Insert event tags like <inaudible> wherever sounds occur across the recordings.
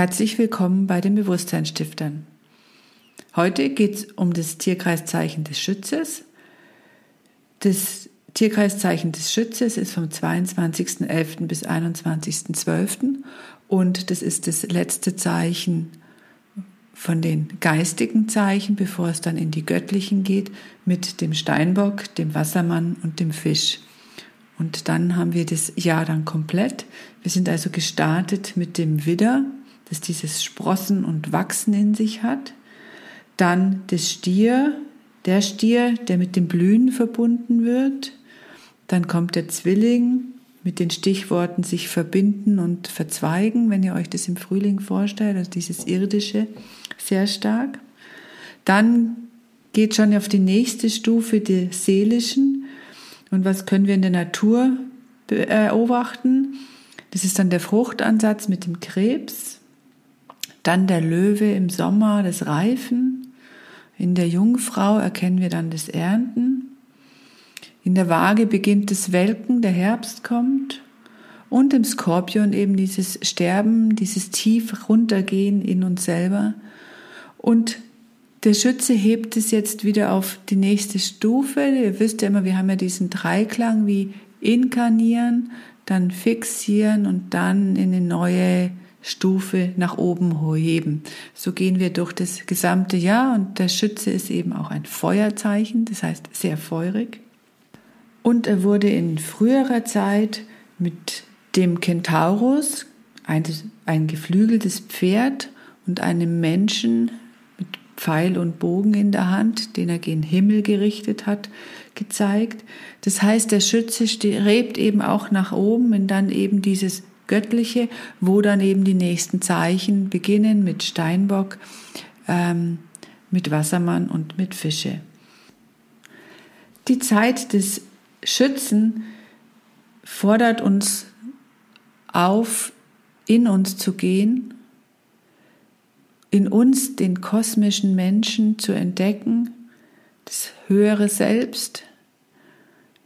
Herzlich willkommen bei den Bewusstseinsstiftern. Heute geht es um das Tierkreiszeichen des Schützes. Das Tierkreiszeichen des Schützes ist vom 22.11. bis 21.12. und das ist das letzte Zeichen von den geistigen Zeichen, bevor es dann in die göttlichen geht, mit dem Steinbock, dem Wassermann und dem Fisch. Und dann haben wir das Jahr dann komplett. Wir sind also gestartet mit dem Widder, das dieses Sprossen und Wachsen in sich hat. Dann das Stier, der Stier, der mit dem Blühen verbunden wird. Dann kommt der Zwilling mit den Stichworten sich verbinden und verzweigen, wenn ihr euch das im Frühling vorstellt, also dieses irdische sehr stark. Dann geht schon auf die nächste Stufe des seelischen. Und was können wir in der Natur beobachten? Das ist dann der Fruchtansatz mit dem Krebs. Dann der Löwe im Sommer, das Reifen. In der Jungfrau erkennen wir dann das Ernten. In der Waage beginnt das Welken, der Herbst kommt. Und im Skorpion eben dieses Sterben, dieses tief runtergehen in uns selber. Und der Schütze hebt es jetzt wieder auf die nächste Stufe. Ihr wisst ja immer, wir haben ja diesen Dreiklang wie inkarnieren, dann fixieren und dann in eine neue Stufe nach oben heben. So gehen wir durch das gesamte Jahr und der Schütze ist eben auch ein Feuerzeichen, das heißt sehr feurig. Und er wurde in früherer Zeit mit dem Kentaurus, ein, ein geflügeltes Pferd und einem Menschen mit Pfeil und Bogen in der Hand, den er gen Himmel gerichtet hat, gezeigt. Das heißt, der Schütze strebt eben auch nach oben und dann eben dieses Göttliche, wo dann eben die nächsten Zeichen beginnen mit Steinbock, ähm, mit Wassermann und mit Fische. Die Zeit des Schützen fordert uns auf, in uns zu gehen, in uns den kosmischen Menschen zu entdecken, das höhere Selbst.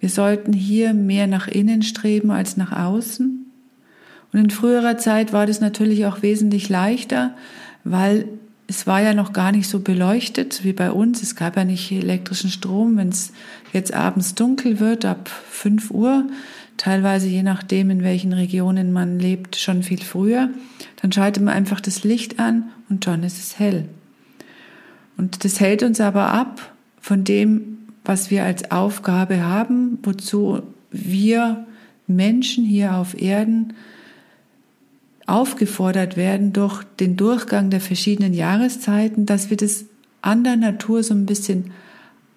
Wir sollten hier mehr nach innen streben als nach außen. Und in früherer Zeit war das natürlich auch wesentlich leichter, weil es war ja noch gar nicht so beleuchtet wie bei uns. Es gab ja nicht elektrischen Strom. Wenn es jetzt abends dunkel wird, ab 5 Uhr, teilweise je nachdem, in welchen Regionen man lebt, schon viel früher, dann schaltet man einfach das Licht an und schon ist es hell. Und das hält uns aber ab von dem, was wir als Aufgabe haben, wozu wir Menschen hier auf Erden aufgefordert werden durch den Durchgang der verschiedenen Jahreszeiten, dass wir das an der Natur so ein bisschen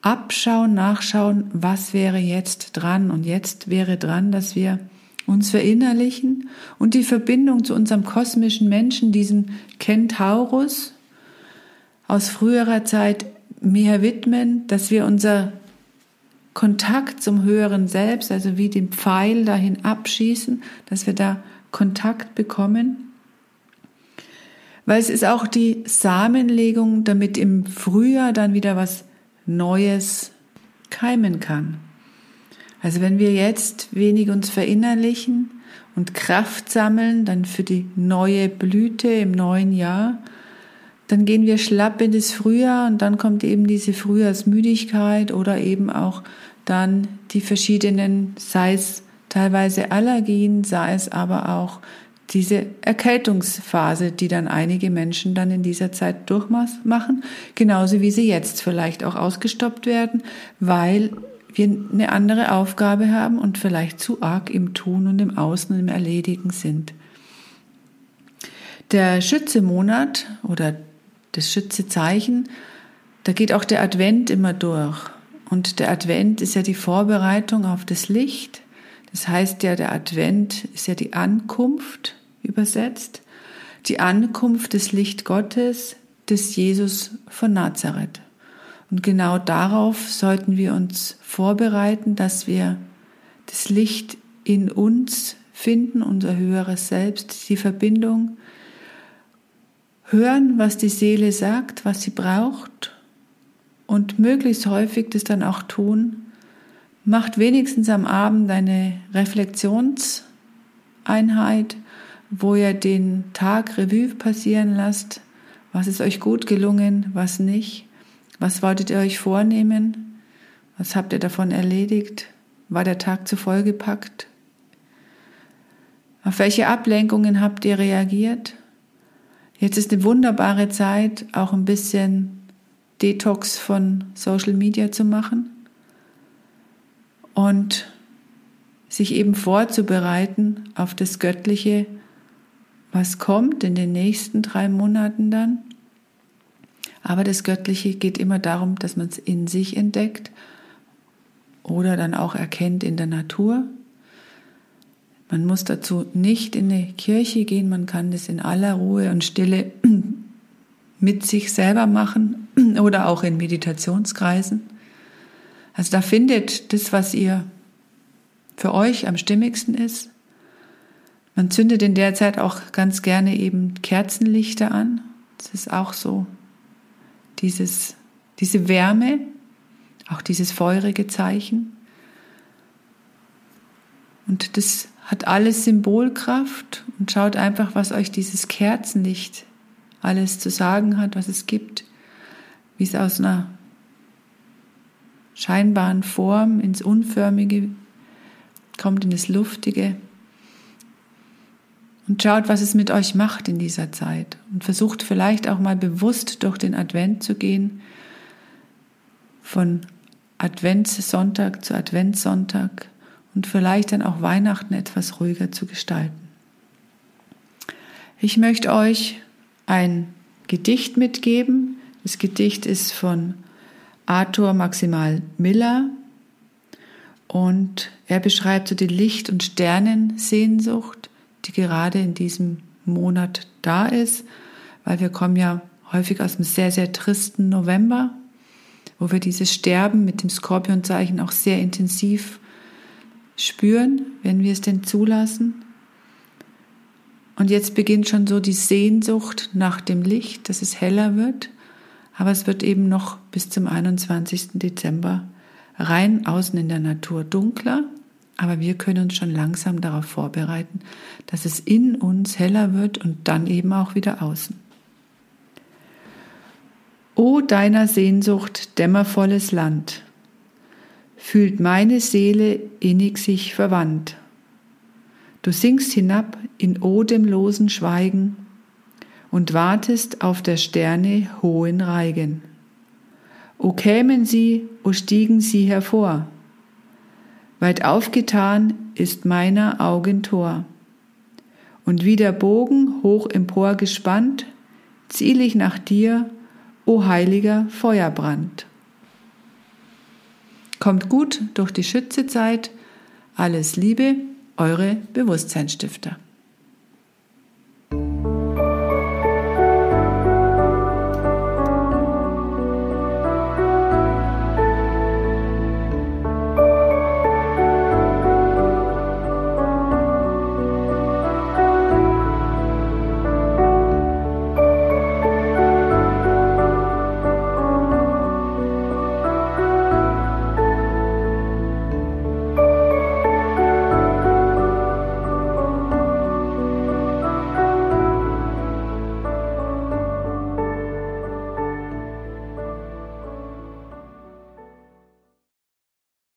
abschauen, nachschauen, was wäre jetzt dran. Und jetzt wäre dran, dass wir uns verinnerlichen und die Verbindung zu unserem kosmischen Menschen, diesen Kentaurus aus früherer Zeit mehr widmen, dass wir unser Kontakt zum höheren Selbst, also wie den Pfeil dahin abschießen, dass wir da Kontakt bekommen. Weil es ist auch die Samenlegung, damit im Frühjahr dann wieder was Neues keimen kann. Also wenn wir jetzt wenig uns verinnerlichen und Kraft sammeln, dann für die neue Blüte im neuen Jahr, dann gehen wir schlapp in das Frühjahr und dann kommt eben diese Frühjahrsmüdigkeit oder eben auch dann die verschiedenen, sei es teilweise Allergien, sei es aber auch diese Erkältungsphase, die dann einige Menschen dann in dieser Zeit durchmachen, genauso wie sie jetzt vielleicht auch ausgestoppt werden, weil wir eine andere Aufgabe haben und vielleicht zu arg im Tun und im Außen und im Erledigen sind. Der Schützemonat oder das Schützezeichen, da geht auch der Advent immer durch. Und der Advent ist ja die Vorbereitung auf das Licht, das heißt ja, der Advent ist ja die Ankunft übersetzt, die Ankunft des Licht Gottes, des Jesus von Nazareth. Und genau darauf sollten wir uns vorbereiten, dass wir das Licht in uns finden, unser höheres Selbst, die Verbindung, hören, was die Seele sagt, was sie braucht und möglichst häufig das dann auch tun, Macht wenigstens am Abend eine Reflexionseinheit, wo ihr den Tag Revue passieren lasst. Was ist euch gut gelungen, was nicht? Was wolltet ihr euch vornehmen? Was habt ihr davon erledigt? War der Tag zu voll gepackt? Auf welche Ablenkungen habt ihr reagiert? Jetzt ist eine wunderbare Zeit, auch ein bisschen Detox von Social Media zu machen und sich eben vorzubereiten auf das Göttliche, was kommt in den nächsten drei Monaten dann. Aber das Göttliche geht immer darum, dass man es in sich entdeckt oder dann auch erkennt in der Natur. Man muss dazu nicht in eine Kirche gehen, man kann das in aller Ruhe und Stille <clears throat> mit sich selber machen oder auch in Meditationskreisen. Also da findet das, was ihr für euch am stimmigsten ist. Man zündet in der Zeit auch ganz gerne eben Kerzenlichter an. Das ist auch so dieses, diese Wärme, auch dieses feurige Zeichen. Und das hat alles Symbolkraft und schaut einfach, was euch dieses Kerzenlicht alles zu sagen hat, was es gibt, wie es aus einer scheinbaren Form ins Unförmige kommt, in das Luftige. Und schaut, was es mit euch macht in dieser Zeit. Und versucht vielleicht auch mal bewusst durch den Advent zu gehen, von Adventssonntag zu Adventssonntag und vielleicht dann auch Weihnachten etwas ruhiger zu gestalten. Ich möchte euch ein Gedicht mitgeben. Das Gedicht ist von Arthur Maximal Miller und er beschreibt so die Licht- und Sternensehnsucht, die gerade in diesem Monat da ist, weil wir kommen ja häufig aus einem sehr, sehr tristen November, wo wir dieses Sterben mit dem Skorpionzeichen auch sehr intensiv spüren, wenn wir es denn zulassen. Und jetzt beginnt schon so die Sehnsucht nach dem Licht, dass es heller wird. Aber es wird eben noch bis zum 21. Dezember rein außen in der Natur dunkler. Aber wir können uns schon langsam darauf vorbereiten, dass es in uns heller wird und dann eben auch wieder außen. O deiner Sehnsucht dämmervolles Land, fühlt meine Seele innig sich verwandt. Du sinkst hinab in odemlosen Schweigen und wartest auf der Sterne hohen Reigen. O kämen sie, o stiegen sie hervor, weit aufgetan ist meiner Augen Tor. Und wie der Bogen hoch empor gespannt, ziel ich nach dir, o heiliger Feuerbrand. Kommt gut durch die Schützezeit. Alles Liebe, eure Bewusstseinsstifter.